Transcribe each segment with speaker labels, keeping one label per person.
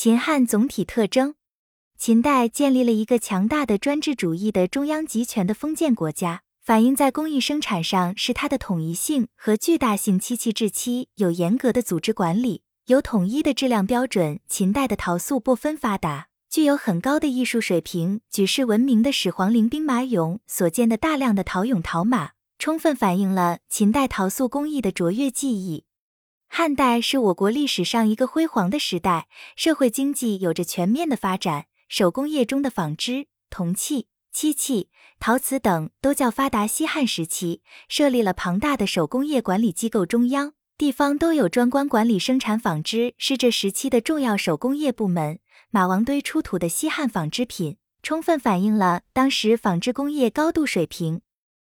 Speaker 1: 秦汉总体特征：秦代建立了一个强大的专制主义的中央集权的封建国家，反映在工艺生产上是它的统一性和巨大性。漆器制漆有严格的组织管理，有统一的质量标准。秦代的陶塑不分发达，具有很高的艺术水平。举世闻名的始皇陵兵马俑所见的大量的陶俑陶马。充分反映了秦代陶塑工艺的卓越技艺。汉代是我国历史上一个辉煌的时代，社会经济有着全面的发展，手工业中的纺织、铜器、漆器、陶瓷等都较发达。西汉时期设立了庞大的手工业管理机构，中央、地方都有专官管理生产纺织，是这时期的重要手工业部门。马王堆出土的西汉纺织品，充分反映了当时纺织工业高度水平。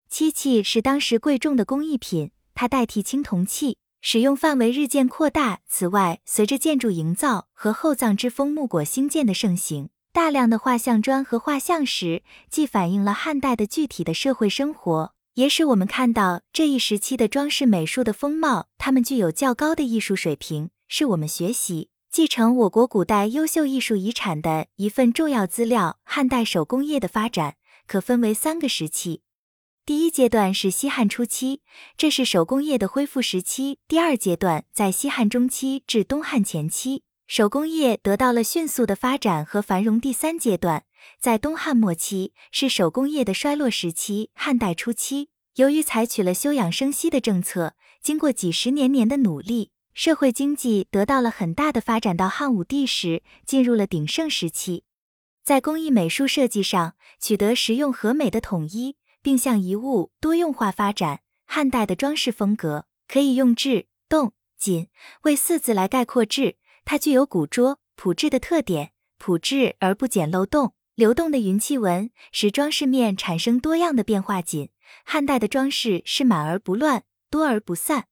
Speaker 1: 漆器是当时贵重的工艺品，它代替青铜器，使用范围日渐扩大。此外，随着建筑营造和厚葬之风木椁兴建的盛行，大量的画像砖和画像石，既反映了汉代的具体的社会生活，也使我们看到这一时期的装饰美术的风貌。它们具有较高的艺术水平，是我们学习、继承我国古代优秀艺术遗产的一份重要资料。汉代手工业的发展可分为三个时期。第一阶段是西汉初期，这是手工业的恢复时期。第二阶段在西汉中期至东汉前期，手工业得到了迅速的发展和繁荣。第三阶段在东汉末期，是手工业的衰落时期。汉代初期，由于采取了休养生息的政策，经过几十年年的努力，社会经济得到了很大的发展。到汉武帝时，进入了鼎盛时期，在工艺美术设计上取得实用和美的统一。并向一物多用化发展。汉代的装饰风格可以用质、动、紧为四字来概括。质，它具有古拙朴质的特点，朴质而不简陋；动，流动的云气纹使装饰面产生多样的变化。紧，汉代的装饰是满而不乱，多而不散。